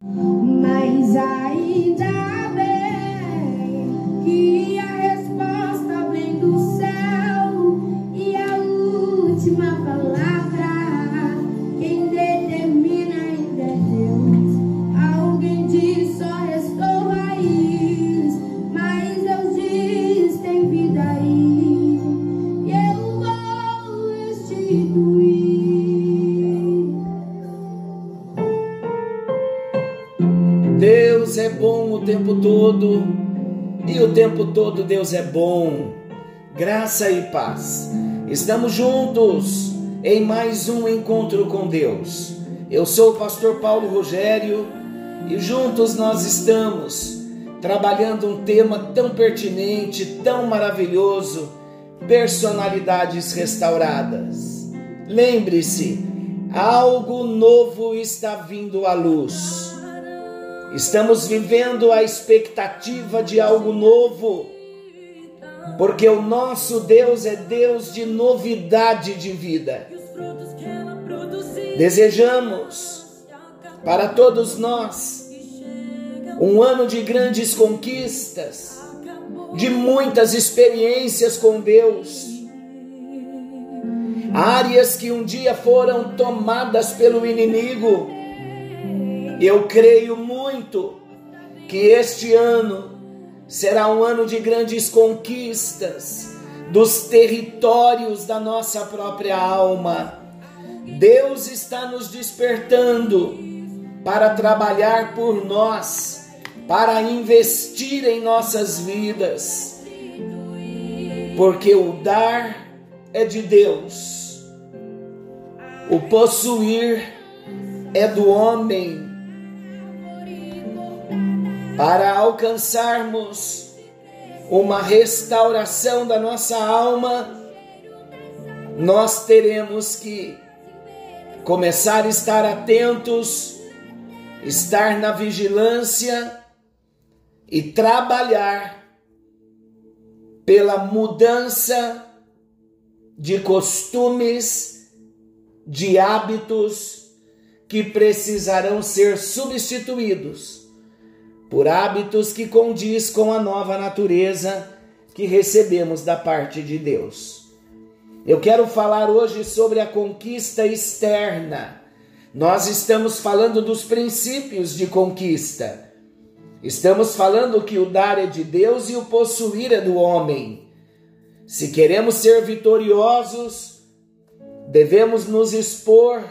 Mas ainda bem tempo todo Deus é bom. Graça e paz. Estamos juntos em mais um encontro com Deus. Eu sou o pastor Paulo Rogério e juntos nós estamos trabalhando um tema tão pertinente, tão maravilhoso: personalidades restauradas. Lembre-se, algo novo está vindo à luz. Estamos vivendo a expectativa de algo novo, porque o nosso Deus é Deus de novidade de vida. Desejamos para todos nós um ano de grandes conquistas, de muitas experiências com Deus. Áreas que um dia foram tomadas pelo inimigo, eu creio muito que este ano será um ano de grandes conquistas dos territórios da nossa própria alma. Deus está nos despertando para trabalhar por nós, para investir em nossas vidas, porque o dar é de Deus, o possuir é do homem para alcançarmos uma restauração da nossa alma, nós teremos que começar a estar atentos, estar na vigilância e trabalhar pela mudança de costumes, de hábitos que precisarão ser substituídos por hábitos que condiz com a nova natureza que recebemos da parte de Deus. Eu quero falar hoje sobre a conquista externa. Nós estamos falando dos princípios de conquista. Estamos falando que o dar é de Deus e o possuir é do homem. Se queremos ser vitoriosos, devemos nos expor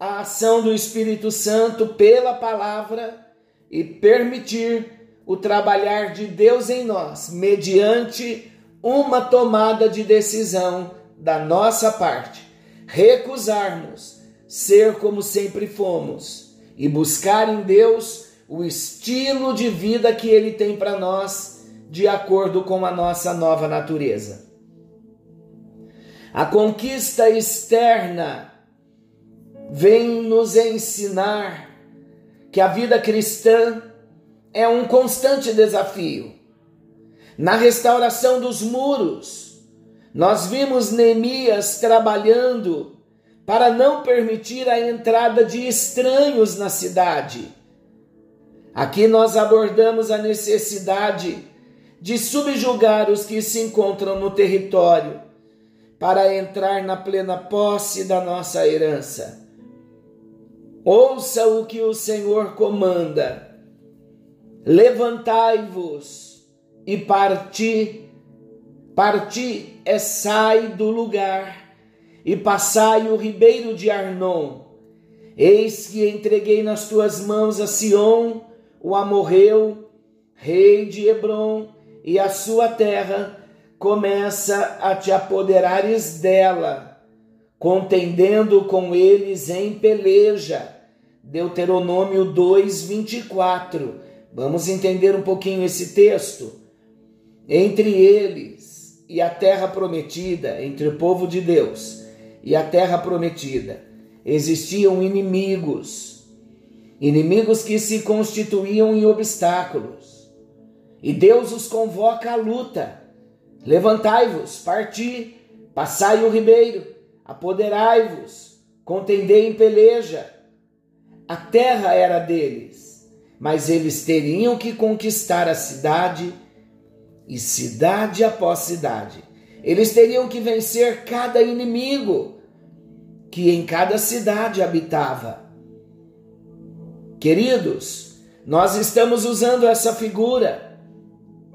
à ação do Espírito Santo pela palavra e permitir o trabalhar de Deus em nós, mediante uma tomada de decisão da nossa parte. Recusarmos ser como sempre fomos e buscar em Deus o estilo de vida que Ele tem para nós, de acordo com a nossa nova natureza. A conquista externa vem nos ensinar que a vida cristã é um constante desafio. Na restauração dos muros, nós vimos Neemias trabalhando para não permitir a entrada de estranhos na cidade. Aqui nós abordamos a necessidade de subjugar os que se encontram no território para entrar na plena posse da nossa herança. Ouça o que o Senhor comanda. Levantai-vos e parti. Parti é sai do lugar e passai o ribeiro de Arnon. Eis que entreguei nas tuas mãos a Sion, o amorreu, rei de Hebron, e a sua terra começa a te apoderares dela, contendendo com eles em peleja Deuteronômio 2, 24. Vamos entender um pouquinho esse texto. Entre eles e a terra prometida, entre o povo de Deus e a terra prometida, existiam inimigos, inimigos que se constituíam em obstáculos. E Deus os convoca à luta. Levantai-vos, parti, passai o ribeiro, apoderai-vos, contendei em peleja a terra era deles, mas eles teriam que conquistar a cidade e cidade após cidade. Eles teriam que vencer cada inimigo que em cada cidade habitava. Queridos, nós estamos usando essa figura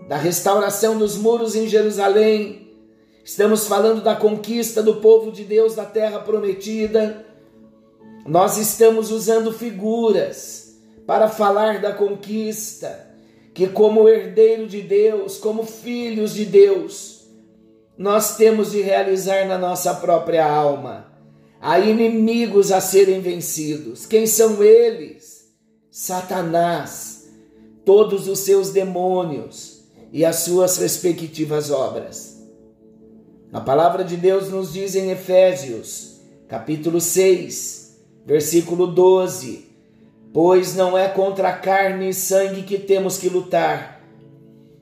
da restauração dos muros em Jerusalém. Estamos falando da conquista do povo de Deus da terra prometida. Nós estamos usando figuras para falar da conquista que, como herdeiro de Deus, como filhos de Deus, nós temos de realizar na nossa própria alma. Há inimigos a serem vencidos. Quem são eles? Satanás, todos os seus demônios e as suas respectivas obras. A palavra de Deus nos diz em Efésios, capítulo 6, versículo 12: Pois não é contra carne e sangue que temos que lutar,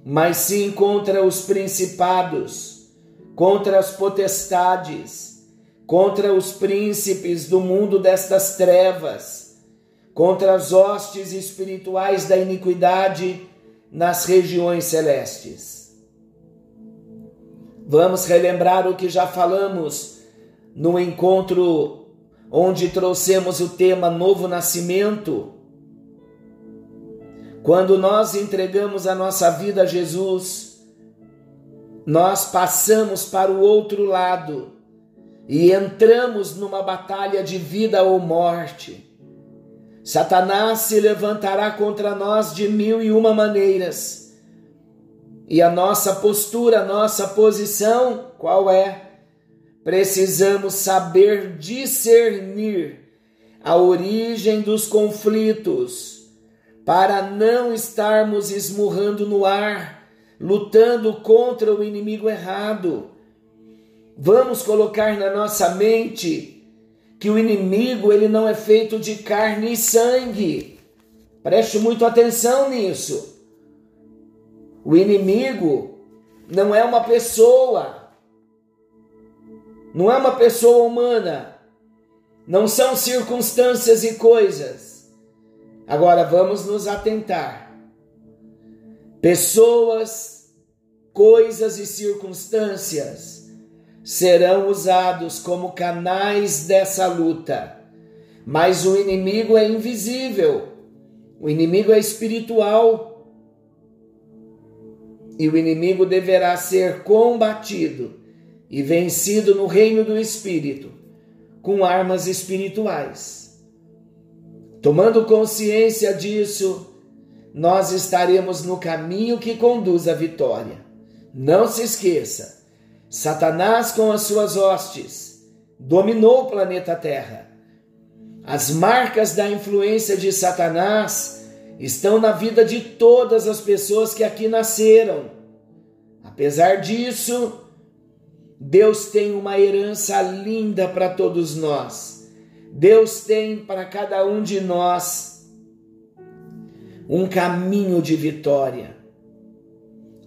mas sim contra os principados, contra as potestades, contra os príncipes do mundo destas trevas, contra as hostes espirituais da iniquidade nas regiões celestes. Vamos relembrar o que já falamos no encontro onde trouxemos o tema Novo Nascimento. Quando nós entregamos a nossa vida a Jesus, nós passamos para o outro lado e entramos numa batalha de vida ou morte. Satanás se levantará contra nós de mil e uma maneiras. E a nossa postura, a nossa posição, qual é? Precisamos saber discernir a origem dos conflitos para não estarmos esmurrando no ar, lutando contra o inimigo errado. Vamos colocar na nossa mente que o inimigo ele não é feito de carne e sangue. Preste muito atenção nisso. O inimigo não é uma pessoa, não é uma pessoa humana, não são circunstâncias e coisas. Agora vamos nos atentar. Pessoas, coisas e circunstâncias serão usados como canais dessa luta, mas o inimigo é invisível, o inimigo é espiritual. E o inimigo deverá ser combatido e vencido no reino do Espírito com armas espirituais. Tomando consciência disso, nós estaremos no caminho que conduz à vitória. Não se esqueça: Satanás, com as suas hostes, dominou o planeta Terra. As marcas da influência de Satanás estão na vida de todas as pessoas que aqui nasceram. Apesar disso, Deus tem uma herança linda para todos nós. Deus tem para cada um de nós um caminho de vitória.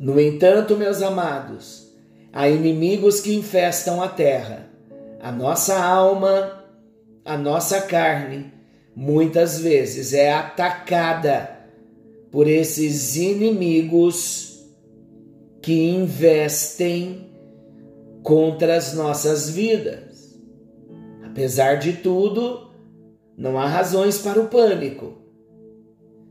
No entanto, meus amados, há inimigos que infestam a terra, a nossa alma, a nossa carne, muitas vezes é atacada por esses inimigos que investem contra as nossas vidas. Apesar de tudo, não há razões para o pânico.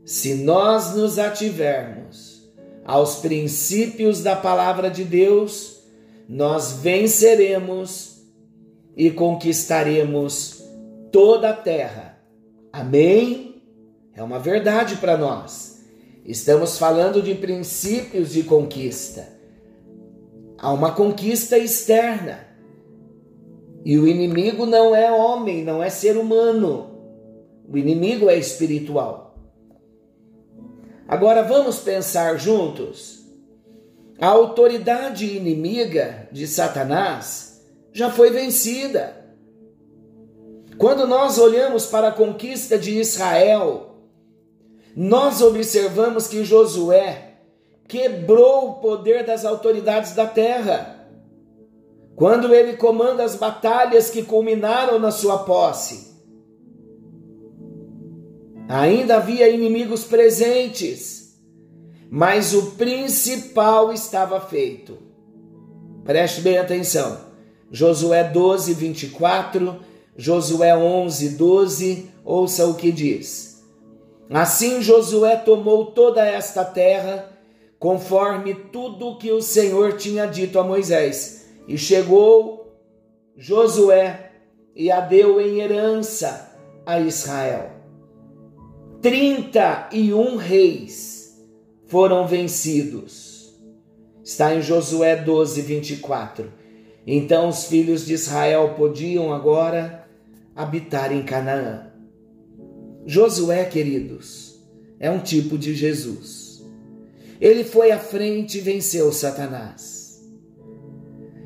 Se nós nos ativermos aos princípios da palavra de Deus, nós venceremos e conquistaremos toda a terra. Amém? É uma verdade para nós. Estamos falando de princípios de conquista. Há uma conquista externa. E o inimigo não é homem, não é ser humano. O inimigo é espiritual. Agora vamos pensar juntos. A autoridade inimiga de Satanás já foi vencida. Quando nós olhamos para a conquista de Israel, nós observamos que Josué quebrou o poder das autoridades da terra. Quando ele comanda as batalhas que culminaram na sua posse. Ainda havia inimigos presentes, mas o principal estava feito. Preste bem atenção. Josué 12, 24, Josué 11, 12, ouça o que diz. Assim Josué tomou toda esta terra, conforme tudo o que o Senhor tinha dito a Moisés, e chegou Josué e a deu em herança a Israel. Trinta e um reis foram vencidos. Está em Josué 12, 24. Então os filhos de Israel podiam agora habitar em Canaã. Josué, queridos, é um tipo de Jesus. Ele foi à frente e venceu Satanás.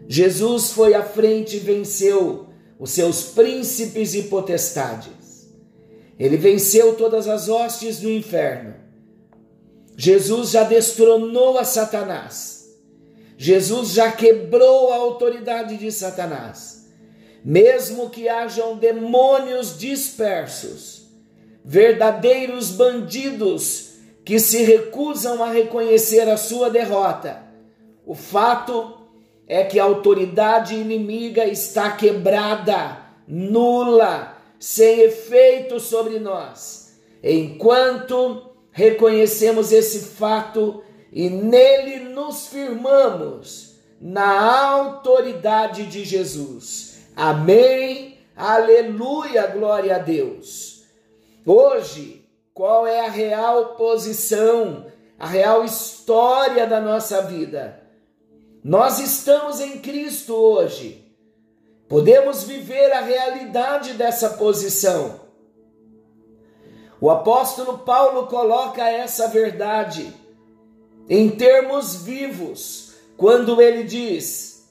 Jesus foi à frente e venceu os seus príncipes e potestades. Ele venceu todas as hostes do inferno. Jesus já destronou a Satanás. Jesus já quebrou a autoridade de Satanás. Mesmo que hajam demônios dispersos, verdadeiros bandidos que se recusam a reconhecer a sua derrota, o fato é que a autoridade inimiga está quebrada, nula, sem efeito sobre nós. Enquanto reconhecemos esse fato e nele nos firmamos na autoridade de Jesus. Amém. Aleluia, glória a Deus. Hoje, qual é a real posição, a real história da nossa vida? Nós estamos em Cristo hoje. Podemos viver a realidade dessa posição. O apóstolo Paulo coloca essa verdade em termos vivos, quando ele diz: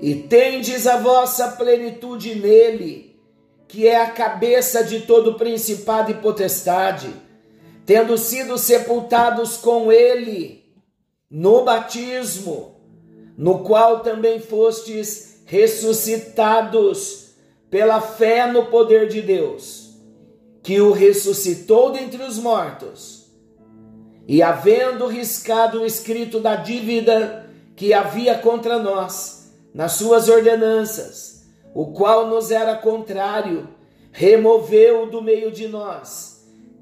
E tendes a vossa plenitude nele, que é a cabeça de todo principado e potestade, tendo sido sepultados com ele no batismo no qual também fostes ressuscitados pela fé no poder de Deus, que o ressuscitou dentre os mortos, e havendo riscado o escrito da dívida que havia contra nós, nas suas ordenanças, o qual nos era contrário, removeu do meio de nós,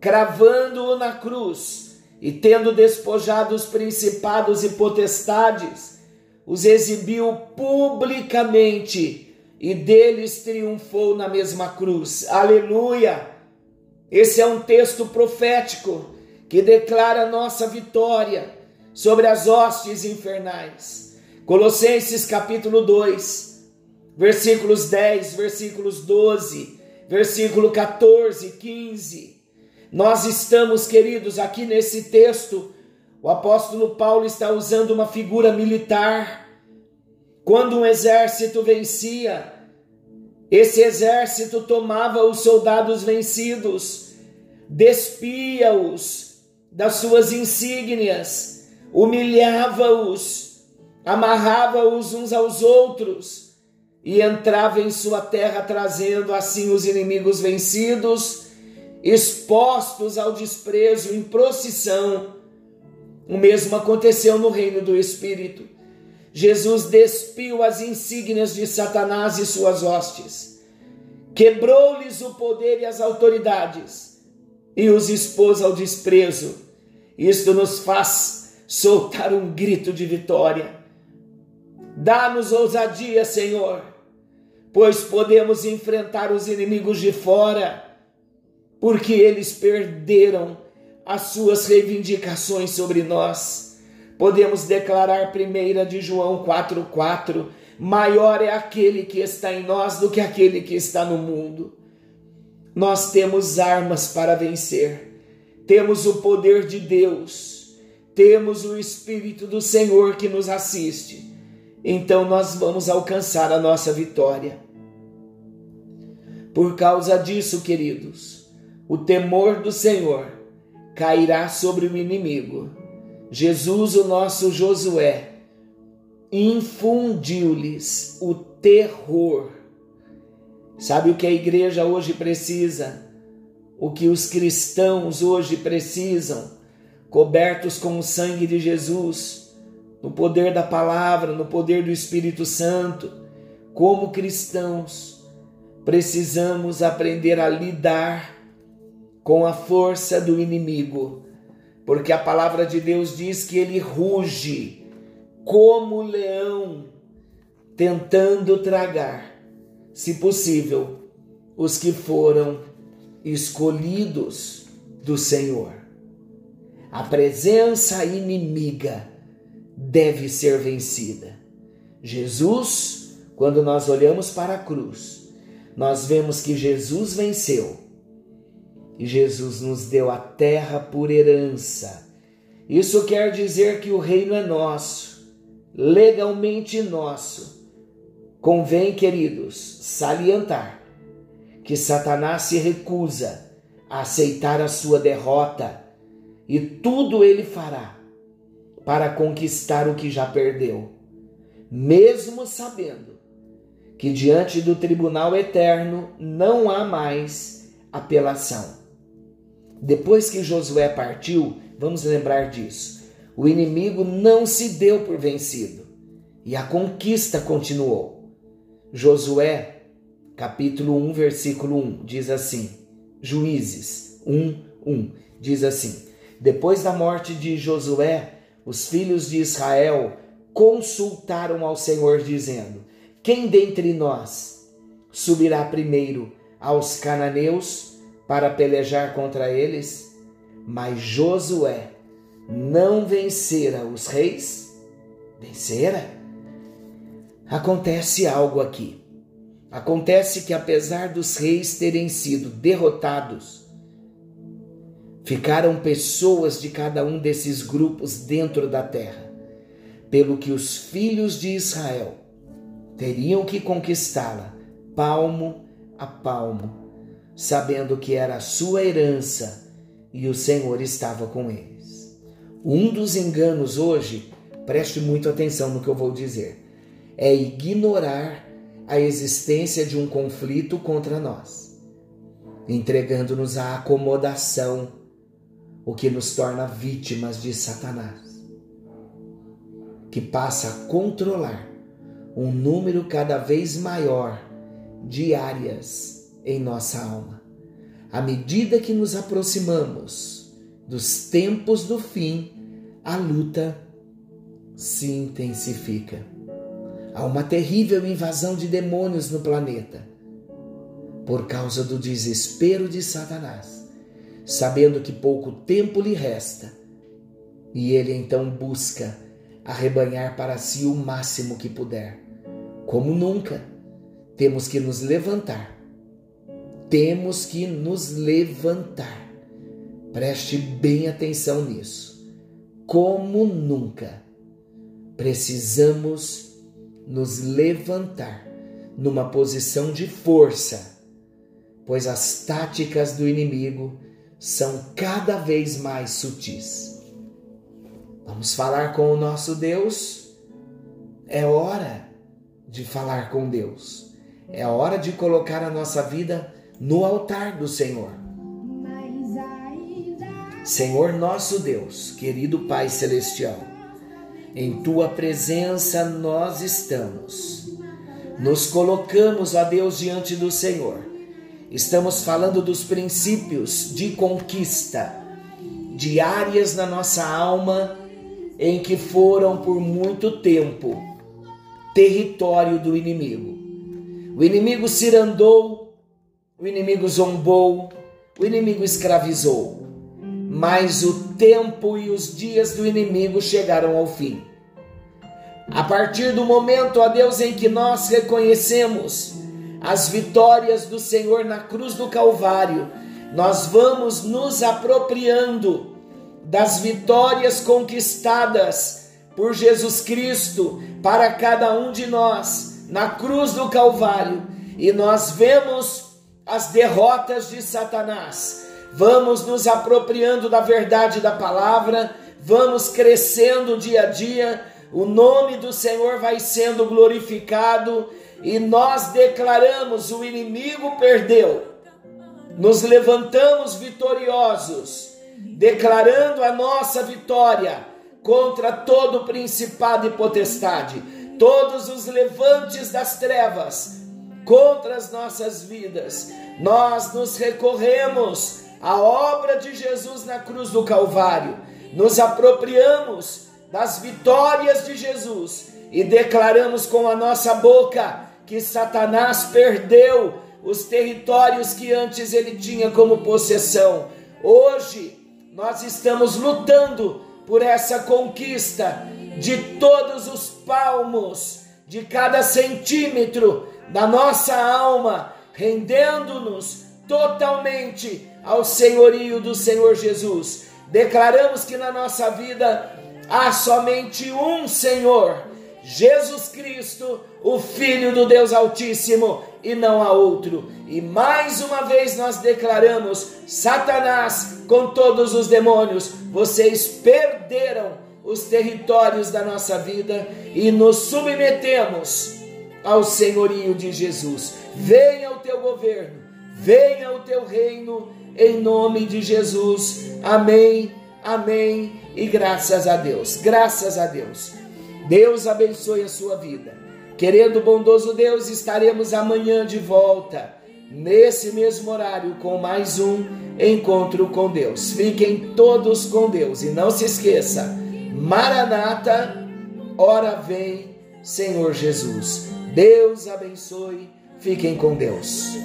cravando-o na cruz, e tendo despojado os principados e potestades, os exibiu publicamente e deles triunfou na mesma cruz. Aleluia! Esse é um texto profético que declara nossa vitória sobre as hostes infernais. Colossenses capítulo 2, versículos 10, versículos 12, versículo 14, 15. Nós estamos, queridos, aqui nesse texto o apóstolo Paulo está usando uma figura militar. Quando um exército vencia, esse exército tomava os soldados vencidos, despia-os das suas insígnias, humilhava-os, amarrava-os uns aos outros e entrava em sua terra, trazendo assim os inimigos vencidos, expostos ao desprezo em procissão o mesmo aconteceu no reino do Espírito. Jesus despiu as insígnias de Satanás e suas hostes, quebrou-lhes o poder e as autoridades e os expôs ao desprezo. Isto nos faz soltar um grito de vitória. Dá-nos ousadia, Senhor, pois podemos enfrentar os inimigos de fora, porque eles perderam as suas reivindicações sobre nós. Podemos declarar primeira de João 4:4, maior é aquele que está em nós do que aquele que está no mundo. Nós temos armas para vencer. Temos o poder de Deus. Temos o espírito do Senhor que nos assiste. Então nós vamos alcançar a nossa vitória. Por causa disso, queridos, o temor do Senhor cairá sobre o inimigo. Jesus, o nosso Josué, infundiu-lhes o terror. Sabe o que a igreja hoje precisa? o que os cristãos hoje precisam, cobertos com o sangue de Jesus, no poder da palavra, no poder do Espírito Santo, como cristãos, precisamos aprender a lidar com a força do inimigo, porque a palavra de Deus diz que ele ruge como leão, tentando tragar, se possível, os que foram escolhidos do Senhor. A presença inimiga deve ser vencida. Jesus, quando nós olhamos para a cruz, nós vemos que Jesus venceu e Jesus nos deu a terra por herança. Isso quer dizer que o reino é nosso, legalmente nosso. Convém, queridos, salientar que Satanás se recusa a aceitar a sua derrota e tudo ele fará para conquistar o que já perdeu, mesmo sabendo que diante do tribunal eterno não há mais apelação. Depois que Josué partiu, vamos lembrar disso, o inimigo não se deu por vencido e a conquista continuou. Josué, capítulo 1, versículo 1, diz assim: Juízes 1, 1, diz assim: Depois da morte de Josué, os filhos de Israel consultaram ao Senhor, dizendo: Quem dentre nós subirá primeiro aos cananeus? Para pelejar contra eles, mas Josué não vencera os reis? Vencera? Acontece algo aqui. Acontece que, apesar dos reis terem sido derrotados, ficaram pessoas de cada um desses grupos dentro da terra, pelo que os filhos de Israel teriam que conquistá-la palmo a palmo sabendo que era sua herança e o Senhor estava com eles. Um dos enganos hoje, preste muito atenção no que eu vou dizer, é ignorar a existência de um conflito contra nós, entregando-nos à acomodação, o que nos torna vítimas de Satanás, que passa a controlar um número cada vez maior de áreas em nossa alma. À medida que nos aproximamos dos tempos do fim, a luta se intensifica. Há uma terrível invasão de demônios no planeta por causa do desespero de Satanás, sabendo que pouco tempo lhe resta, e ele então busca arrebanhar para si o máximo que puder. Como nunca, temos que nos levantar temos que nos levantar. Preste bem atenção nisso. Como nunca, precisamos nos levantar numa posição de força, pois as táticas do inimigo são cada vez mais sutis. Vamos falar com o nosso Deus? É hora de falar com Deus. É hora de colocar a nossa vida no altar do Senhor. Senhor nosso Deus, querido Pai Celestial, em tua presença nós estamos. Nos colocamos, ó Deus, diante do Senhor. Estamos falando dos princípios de conquista, de áreas na nossa alma em que foram por muito tempo território do inimigo. O inimigo cirandou o inimigo zombou, o inimigo escravizou. Mas o tempo e os dias do inimigo chegaram ao fim. A partir do momento, ó Deus, em que nós reconhecemos as vitórias do Senhor na cruz do Calvário, nós vamos nos apropriando das vitórias conquistadas por Jesus Cristo para cada um de nós na cruz do Calvário, e nós vemos as derrotas de Satanás. Vamos nos apropriando da verdade da palavra, vamos crescendo dia a dia, o nome do Senhor vai sendo glorificado e nós declaramos: o inimigo perdeu, nos levantamos vitoriosos, declarando a nossa vitória contra todo principado e potestade, todos os levantes das trevas contra as nossas vidas. Nós nos recorremos à obra de Jesus na cruz do Calvário, nos apropriamos das vitórias de Jesus e declaramos com a nossa boca que Satanás perdeu os territórios que antes ele tinha como possessão. Hoje nós estamos lutando por essa conquista de todos os palmos, de cada centímetro da nossa alma, rendendo-nos totalmente ao senhorio do Senhor Jesus. Declaramos que na nossa vida há somente um Senhor, Jesus Cristo, o Filho do Deus Altíssimo, e não há outro. E mais uma vez nós declaramos: Satanás, com todos os demônios, vocês perderam os territórios da nossa vida e nos submetemos ao senhorio de Jesus. Venha o teu governo, venha o teu reino, em nome de Jesus. Amém, amém e graças a Deus. Graças a Deus. Deus abençoe a sua vida. Querendo bondoso Deus, estaremos amanhã de volta, nesse mesmo horário, com mais um encontro com Deus. Fiquem todos com Deus e não se esqueça: Maranata, ora vem, Senhor Jesus. Deus abençoe, fiquem com Deus.